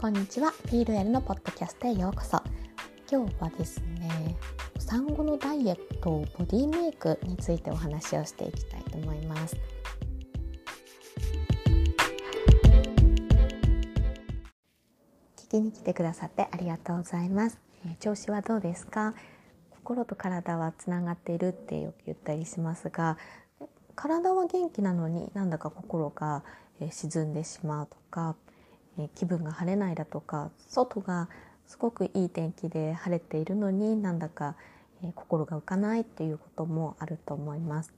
こんにちは。ピールエルのポッドキャストへようこそ。今日はですね、産後のダイエット、ボディメイクについてお話をしていきたいと思います。聞きに来てくださってありがとうございます。調子はどうですか？心と体はつながっているってよく言ったりしますが体は元気なのになんだか心が沈んでしまうとかえ気分が晴れないだとか外がすごくいい天気で晴れているのになんだか、え心が浮かないっていうこともあると思います。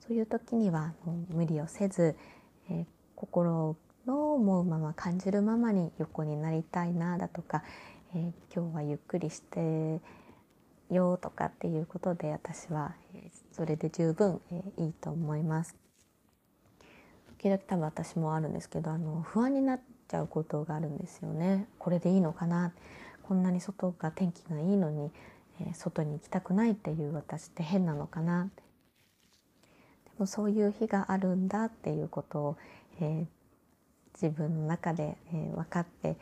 そういう時には無理をせず、え心の思うまま感じるままに横になりたいなだとか、え、今日はゆっくりしてよとかっていうことで私はそれで十分いいと思います。時々多分私もあるんですけどあの不安になっちゃうことがあるんですよね。これでいいのかな？こんなに外が天気がいいのに、えー、外に行きたくないっていう私って変なのかな？でもそういう日があるんだっていうことを、えー、自分の中で、えー、分かって、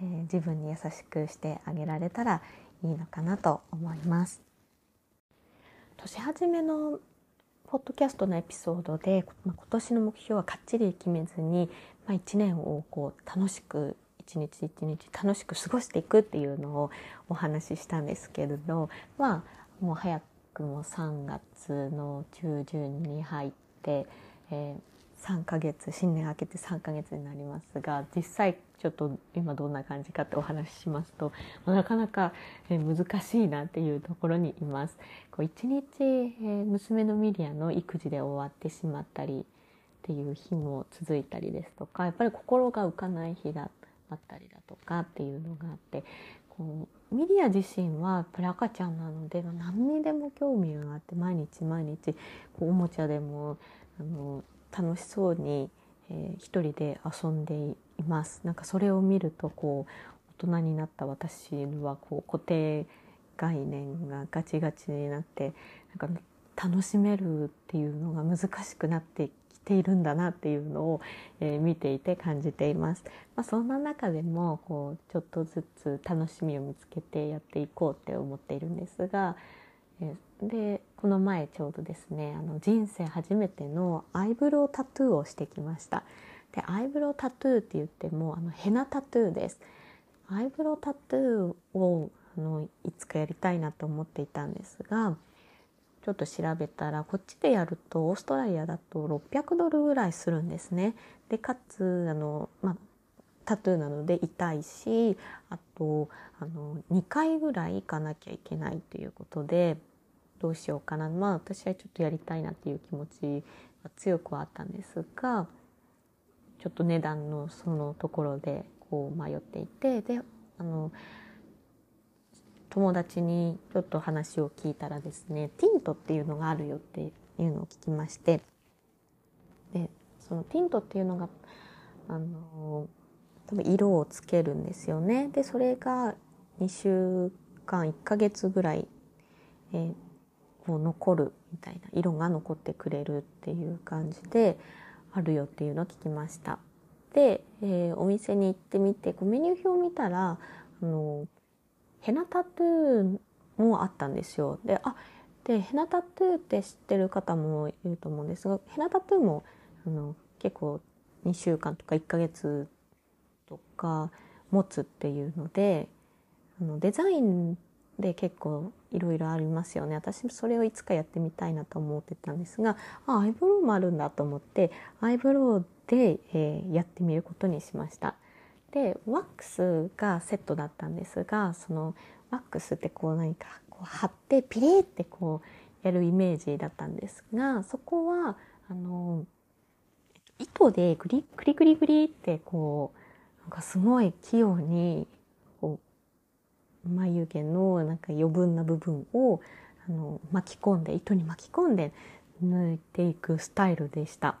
え自分に優しくしてあげられたらいいのかなと思います。年始めのポッドキャストのエピソードで、まあ、今年の目標はかっちり決めずに、まあ、1年をこう楽しく一日一日楽しく過ごしていくっていうのをお話ししたんですけれどまあもう早くも3月の中旬に入って、えー、3ヶ月新年明けて3ヶ月になりますが実際ちょっと今どんな感じかってお話ししますとなかなか難しいなっていうところにいます。こう一日、え娘のミリアの育児で終わってしまったりっていう日も続いたりですとかやっぱり心が浮かない日だったりだとかっていうのがあってこうミリア自身はやっぱり赤ちゃんなので何にでも興味があって毎日毎日こうおもちゃでもあの楽しそうに、えー、一人で遊んでいます。なんかそれを見るとこう大人になった私はこう固定概念がガチガチになってなんか楽しめるっていうのが難しくなってているんだなっていうのを、えー、見ていて感じています。まあ、そんな中でもこうちょっとずつ楽しみを見つけてやっていこうって思っているんですが、えー、でこの前ちょうどですねあの人生初めてのアイブロウタトゥーをしてきましたでアイブロウタトゥーって言ってもあのヘナタトゥーですアイブロウタトゥーをあのいつかやりたいなと思っていたんですがちょっと調べたらこっちでやるとオーストラリアだと600ドルぐらいするんですね。でかつあの、まあ、タトゥーなので痛いしあとあの2回ぐらい行かなきゃいけないということでどうしようかなまあ私はちょっとやりたいなっていう気持ちは強くはあったんですがちょっと値段のそのところでこう迷っていてであの友達にちょっと話を聞いたらですねティントっていうのがあるよっていうのを聞きましてでそのティントっていうのがあの多分色をつけるんですよねでそれが2週間1ヶ月ぐらい、えー、こう残るみたいな色が残ってくれるっていう感じであるよっていうのを聞きました。で、えー、お店に行ってみてこうメニュー表を見たらあのヘナタトゥーもあったんですよ。であでヘナタトゥーって知ってる方もいると思うんですがヘナタトゥーもあの結構2週間とか1ヶ月とか持つっていうのであのデザインで結構いろいろありますよね私それをいつかやってみたいなと思ってたんですがあアイブロウもあるんだと思ってアイブロウで、えー、やってみることにしました。でワックスがセットだったんですがそのワックスってこう何かこう貼ってピリってこうやるイメージだったんですがそこはあの糸でグリグリグリグリってこうなんかすごい器用にこう眉毛のなんか余分な部分をあの巻き込んで糸に巻き込んで抜いていくスタイルでした。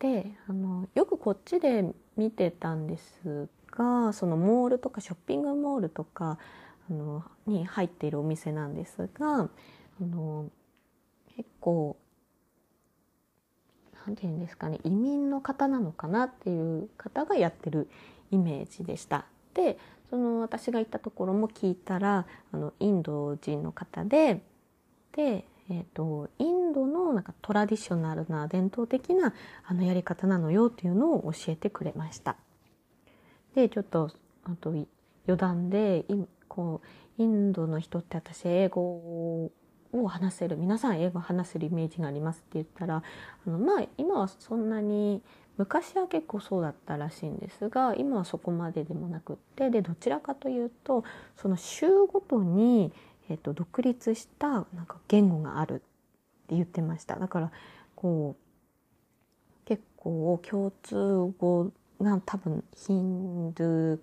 であのよくこっちで見てたんですがそのモールとかショッピングモールとかあのに入っているお店なんですがあの結構何て言うんですかね移民の方なのかなっていう方がやってるイメージでした。でその私が行ったところも聞いたらあのインド人の方でで、えーと、インドのなんかトラディショナルな伝統的なあのやり方なのよっていうのを教えてくれました。でちょっとあと余談でこうインドの人って私英語を話せる皆さん英語話せるイメージがありますって言ったらあのまあ今はそんなに昔は結構そうだったらしいんですが今はそこまででもなくってでどちらかというとその州ごとに、えーと、独立したなんか言語があるって言ってましただからこう結構共通語が多分ヒンドゥー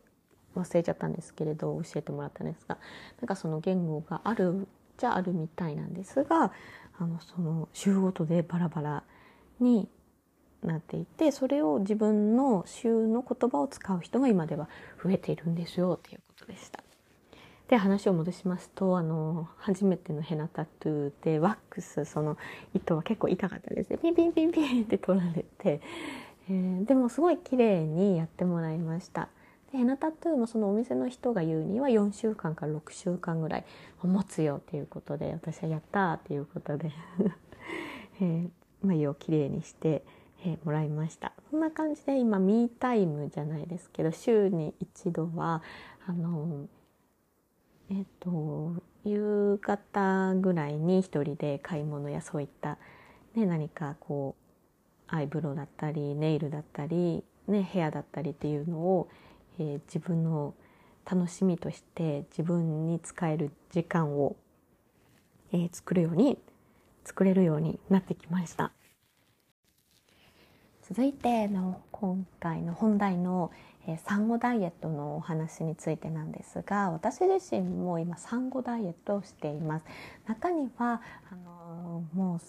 忘れちゃったんですけれど教えてもらったんですがなんかその言語があるじゃあるみたいなんですがあのその州ごとでバラバラになっていてそれを自分の州の言葉を使う人が今では増えているんですよっていうことでした。で話を戻しますとあの初めてのヘナタトゥーでワックスその糸は結構痛かったですねピンピンピンピンって取られて、えー、でもすごい綺麗にやってもらいました。でヘナタトゥーもそのお店の人が言うには4週間から6週間ぐらい持つよっていうことで私はやったっていうことで えー、眉をきれいにしてえもらいましたそんな感じで今ミータイムじゃないですけど週に一度はあの、と夕方ぐらいに一人で買い物やそういった、ね、何かこうアイブロウだったりネイルだったり、ね、ヘアだったりっていうのを、えー、自分の楽しみとして自分に使える時間を、えー、作るように作れるようになってきました。続いての今回の本題の、産後ダイエットのお話についてなんですが私自身も今産後ダイエットをしています。中にはあの、も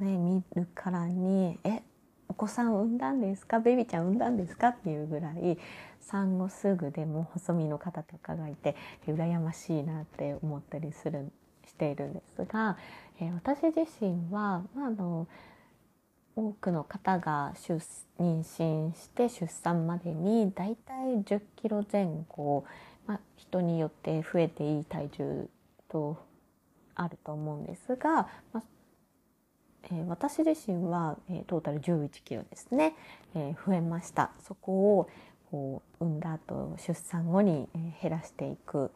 うね見るからにえお子さん産んだんですか？ベビーちゃん産んだんですか？っていうぐらい産後すぐでも細身の方とかがいて羨ましいなって思ったりするしているんですが、え、私自身は、まあ、あの多くの方が妊娠して出産までにだいたい10キロ前後、まあ、人によって増えていい体重とあると思うんですが、まあえー、私自身は、えー、トータル11キロですね、えー、増えました。そこをこう産んだ後出産後に、え、減らしていく、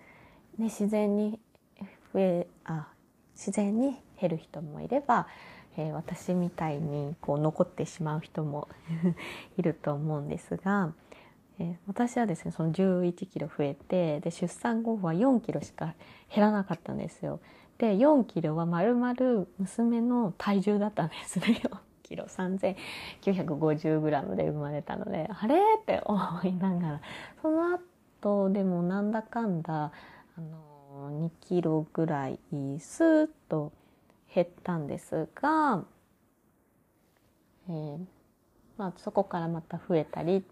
ね、自然に増えあ自然に減る人もいればえー、私みたいにこう残ってしまう人も いると思うんですが、えー、私はですねその11キロ増えてで出産後は4キロしか減らなかったんですよ。で4キロはまるまる娘の体重だったんですね。4キロ 3950g で生まれたのであれ？って思いながら。その後でもなんだかんだあの2キロぐらいスーッと減ったんですが、えーまあ、そこからまた増えたりっ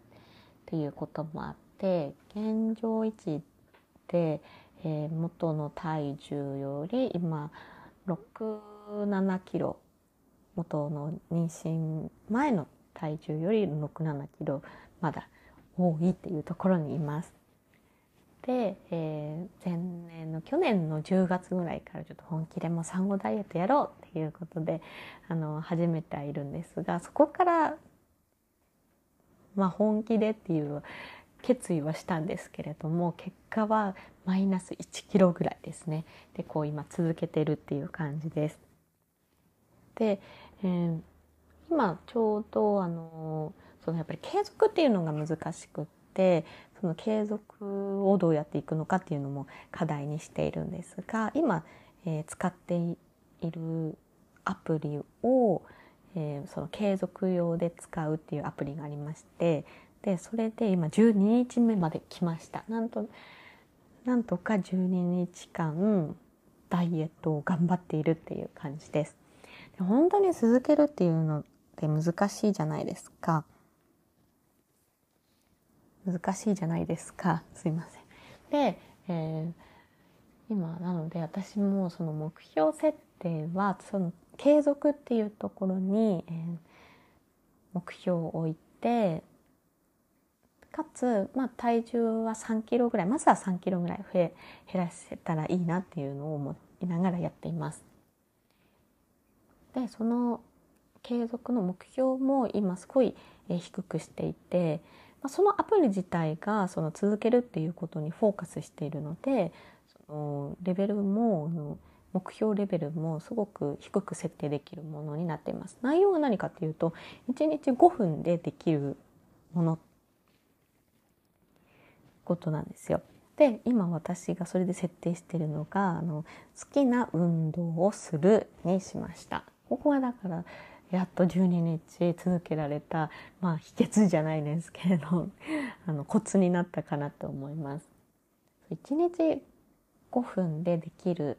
ていうこともあって現状維持で、えー、元の体重より今67キロ元の妊娠前の体重より67キロまだ多いっていうところにいます。で、えー、前年の去年の10月ぐらいからちょっと本気でも産後ダイエットやろうっていうことであの始めてはいるんですがそこからまあ本気でっていう決意はしたんですけれども結果はマイナス1キロぐらいですねでこう今続けてるっていう感じです。で、えー、今ちょうどあのそのやっぱり継続っていうのが難しくってその継続をどうやっていくのかっていうのも課題にしているんですが今、えー、使っているアプリを、えー、その継続用で使うっていうアプリがありましてでそれで今12日目まで来ました。なんとなんとか12日間ダイエットを頑張っているっていう感じです。で本当に続けるっていうのって難しいじゃないですか。難しいじゃないですかすいません。で、えー、今なので私もその目標設定はその継続っていうところに、えー、目標を置いてかつ、まあ、体重は3キロぐらいまずは3キロぐらい増え減らせたらいいなっていうのを思いながらやっています。でその継続の目標も今すごい低くしていてまそのアプリ自体がその続けるっていうことにフォーカスしているのでそのレベルも目標レベルもすごく低く設定できるものになっています。内容は何かというと1日5分でできるものことなんですよ。で今私がそれで設定してるのがあの好きな運動をするにしました。ここはだからやっと12日続けられた、まあ、秘訣じゃないですけれど あのコツになったかなと思います。1日5分でできる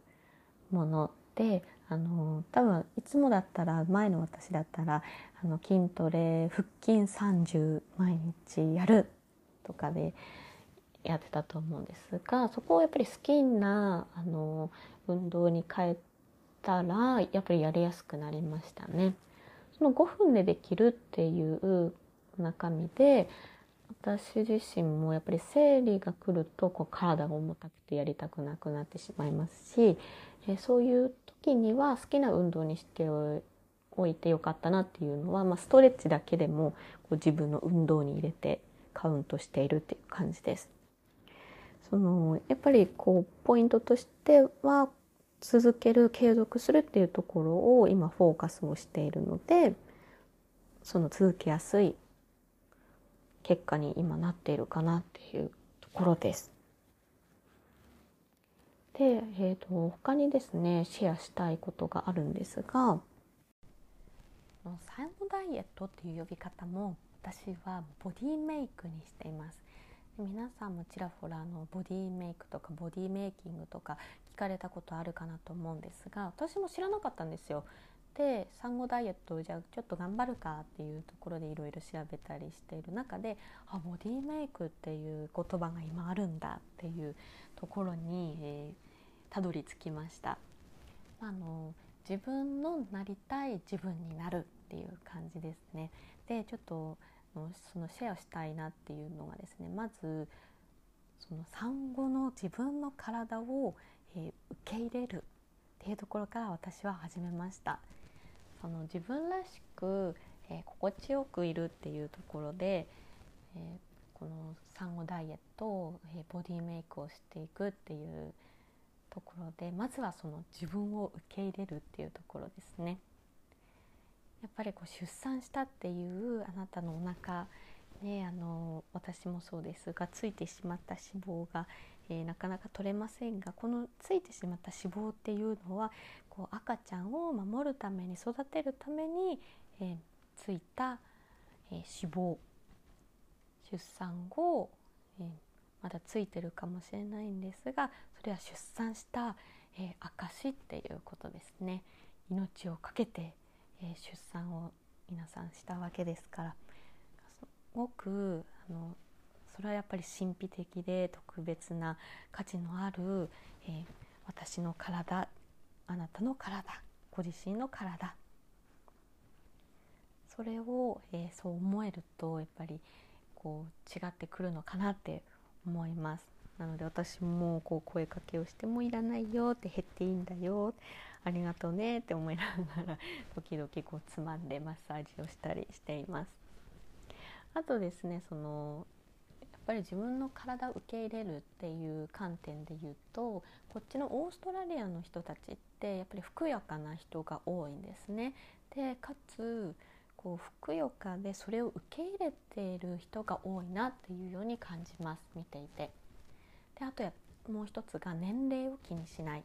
ものであの多分いつもだったら前の私だったらあの筋トレ腹筋30毎日やるとかでやってたと思うんですがそこをやっぱり好きなあの運動に変えたらやっぱりやりやすくなりましたね。その5分でできるっていう中身で私自身もやっぱり生理が来るとこう体が重たくてやりたくなくなってしまいますし、えそういう時には好きな運動にしておいてよかったなっていうのは、まあ、ストレッチだけでもこう自分の運動に入れてカウントしているっていう感じです。そのやっぱりこうポイントとしては続ける継続するっていうところを今フォーカスをしているのでその続けやすい結果に今なっているかなっていうところです。で、えーと、他にですねシェアしたいことがあるんですが産後ダイエットっていう呼び方も私はボディメイクにしています。皆さんもちらほらのボディメイクとかボディメイキングとか聞かれたことあるかなと思うんですが私も知らなかったんですよ。で産後ダイエットじゃあちょっと頑張るかっていうところでいろいろ調べたりしている中であボディメイクっていう言葉が今あるんだっていうところに、えー、たどり着きました。あの自分のなりたい自分になるっていう感じですね。でちょっとそのシェアしたいなっていうのがですねまずその産後の自分の体を、け入れるっていうところから私は始めましたその自分らしく、えー、心地よくいるっていうところで、えー、この産後ダイエット、えボディメイクをしていくっていうところでまずはその自分を受け入れるっていうところですね。やっぱりこう出産したっていうあなたのお腹ねあの私もそうですがついてしまった脂肪が、えー、なかなか取れませんがこのついてしまった脂肪っていうのはこう赤ちゃんを守るために育てるために、えー、ついた、えー、脂肪出産後、えまだついてるかもしれないんですがそれは出産した、え証っていうことですね。命を懸けてえー、出産を皆さんしたわけですから。すごくあのそれはやっぱり神秘的で特別な価値のある、えー、私の体あなたの体ご自身の体それを、えー、そう思えるとやっぱりこう違ってくるのかなって思います。なので私もこう声かけをしてもいらないよって減っていいんだよありがとうねって思いながら 時々こうつまんでマッサージをしたりしています。あとですねそのぱり自分の体を受け入れるっていう観点で言うとこっちのオーストラリアの人たちってやっぱりふくよかな人が多いんですね。でかつこうふくよかでそれを受け入れている人が多いなっていうように感じます見ていて。であとやもう一つが年齢を気にしない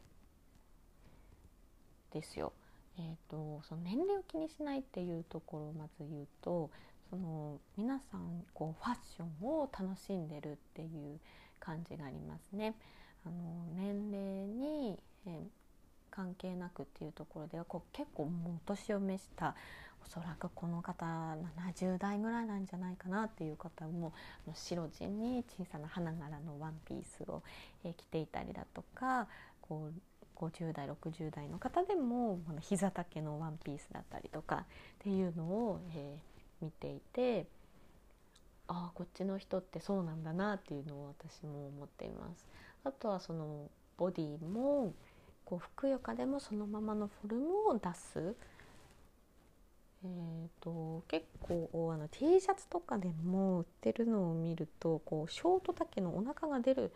ですよ。えーと、その年齢を気にしないっていうところをまず言うとその皆さんこうファッションを楽しんでるっていう感じがありますね。あの年齢に、え、関係なくっていうところではこう結構もうお年を召したおそらくこの方70代ぐらいなんじゃないかなっていう方も白地に小さな花柄のワンピースを、えー、着ていたりだとかこう50代60代の方でも膝丈のワンピースだったりとかっていうのを、えー、見ていてああこっちの人ってそうなんだなっていうのを私も思っています。あとはそのボディもこうふくよかでもそのままのフォルムを出す、えーと、結構あの T シャツとかでも売ってるのを見るとこうショート丈のお腹が出る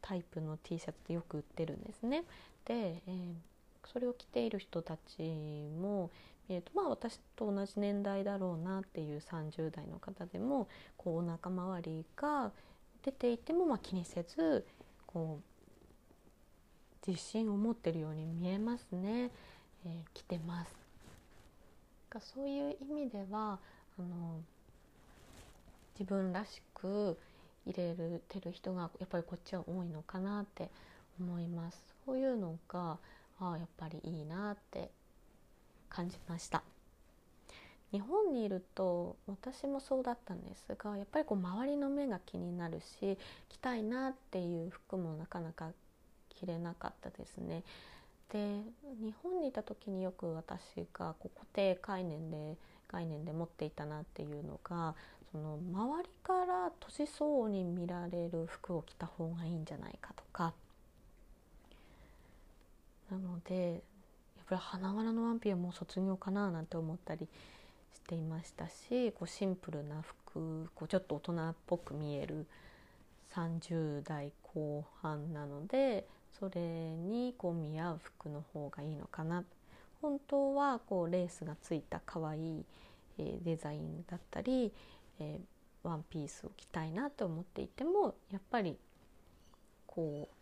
タイプの T シャツってよく売ってるんですね。で、えー、それを着ている人たちも見るとまあ私と同じ年代だろうなっていう30代の方でもこうお腹周りが出ていてもまあ気にせずこう自信を持ってるように見えますね、えー、着てます。そういう意味ではあの自分らしく入れてる人がやっぱりこっちは多いのかなって思います。そういうのがあやっぱりいいなって感じました日本にいると私もそうだったんですがやっぱりこう周りの目が気になるし着たいなっていう服もなかなか着れなかったですね。で日本にいた時によく私がこう固定概念で概念で持っていたなっていうのがその周りから年相応に見られる服を着た方がいいんじゃないかとかなのでぱり花柄のワンピはもう卒業かななんて思ったりしていましたしこうシンプルな服こうちょっと大人っぽく見える30代後半なのでそれにこう見合う服の方がいいのかな。本当はこうレースがついた可愛い、えデザインだったり、えー、ワンピースを着たいなと思っていてもやっぱりこう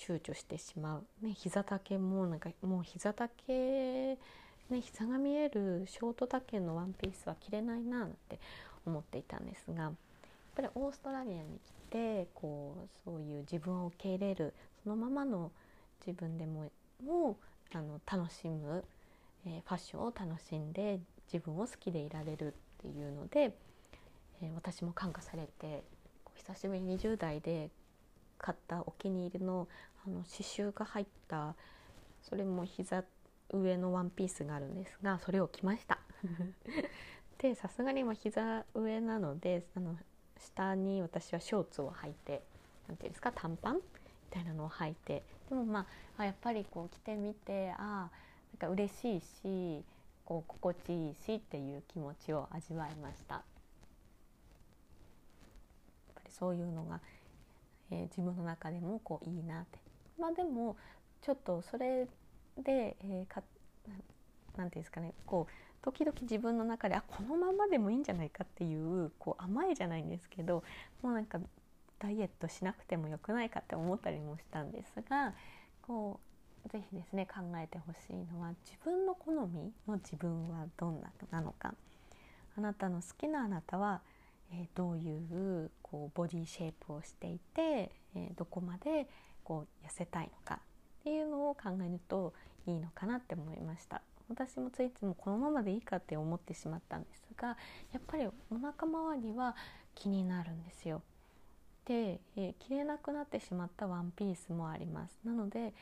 躊躇してしまう、ね、膝丈もなんかもう膝丈ね膝が見えるショート丈のワンピースは着れないななんて思っていたんですがやっぱりオーストラリアに来てこうそういう自分を受け入れるそのままの自分でももあの楽しむ、えー、ファッションを楽しんで自分を好きでいられるっていうので、えー、私も感化されて久しぶりに20代で買ったお気に入りのあの刺繍が入ったそれも膝上のワンピースがあるんですがそれを着ました でさすがに今膝上なのであの下に私はショーツを履いて何ていうんですか短パンみたいなのを履いてでもまあやっぱりこう着てみてああなんか嬉しいしこう心地いいしっていう気持ちを味わいました。やっぱりそういうのがえー、自分の中でもこういいなって。まあでもちょっとそれで、えー、ていうんですかね。こう時々自分の中であこのままでもいいんじゃないかっていうこう甘いじゃないんですけどもうなんかダイエットしなくてもよくないかって思ったりもしたんですがこう是非ですね考えてほしいのは自分の好みの自分はどんななのか。あなたの好きなあなたはえー、どういうこうボディシェイプをしていて、えー、どこまでこう痩せたいのかっていうのを考えるといいのかなって思いました。私もついつもこのままでいいかって思ってしまったんですがやっぱりお腹周りは気になるんですよ。で、えー、着れなくなってしまったワンピースもあります。なので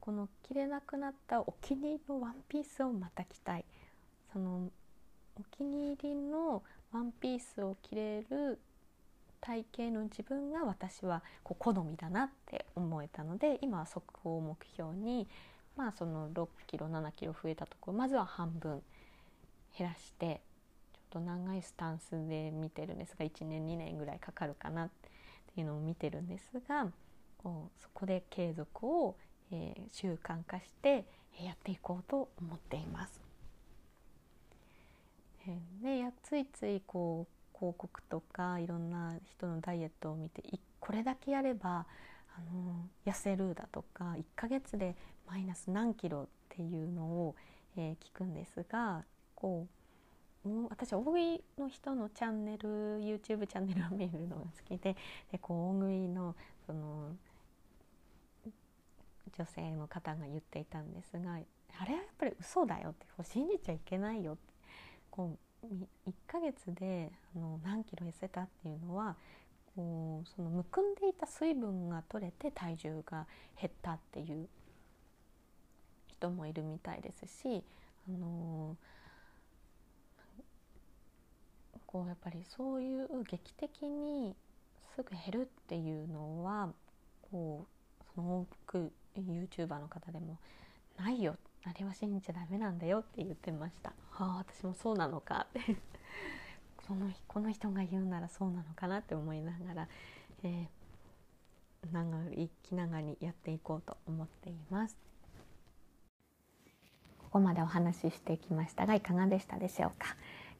この着れなくなったお気に入りのワンピースをまた着たい。そのお気に入りのワンピースを着れる体型の自分が私はこう好みだなって思えたので今は速報を目標にまあその6キロ7キロ増えたところまずは半分減らしてちょっと長いスタンスで見てるんですが1年2年ぐらいかかるかなっていうのを見てるんですがこうそこで継続を、えー、習慣化してやっていこうと思っています。でやついついこう広告とかいろんな人のダイエットを見てこれだけやればあの痩せるだとか1ヶ月でマイナス何キロっていうのを、えー、聞くんですがこう私大食いの人のチャンネル YouTube チャンネルを見るのが好きででこう大食いのその女性の方が言っていたんですがあれはやっぱり嘘だよって信じちゃいけないよってこう1ヶ月であの何キロ痩せたっていうのはこうそのむくんでいた水分が取れて体重が減ったっていう人もいるみたいですし、あのここうやっぱりそういう劇的にすぐ減るっていうのはこうその多く YouTuber の方でもないよっあれは信じちゃダメなんだよって言ってました。はあ私もそうなのかって。そのこの人が言うならそうなのかなって思いながら、えー、長い気長にやっていこうと思っています。ここまでお話ししてきましたがいかがでしたでしょうか？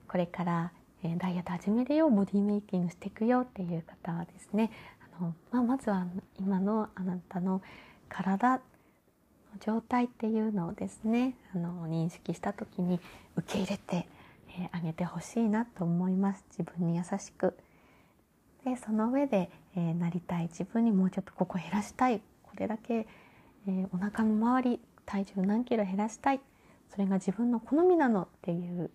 これからえー、ダイエット始めるよボディメイキングしていくよっていう方はですねあの、まあ、まずは今のあなたの体状態っていうのをですねあの認識した時に受け入れて、えー、げてほしいなと思います自分に優しく。でその上で、えー、なりたい自分にもうちょっとここ減らしたいこれだけ、えー、お腹の周り体重何キロ減らしたいそれが自分の好みなのっていう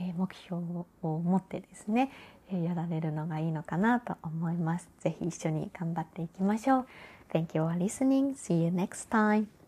え目標を持ってですね、えやられるのがいいのかなと思います。ぜひ一緒に頑張っていきましょう。Thank you for listening. See you next time.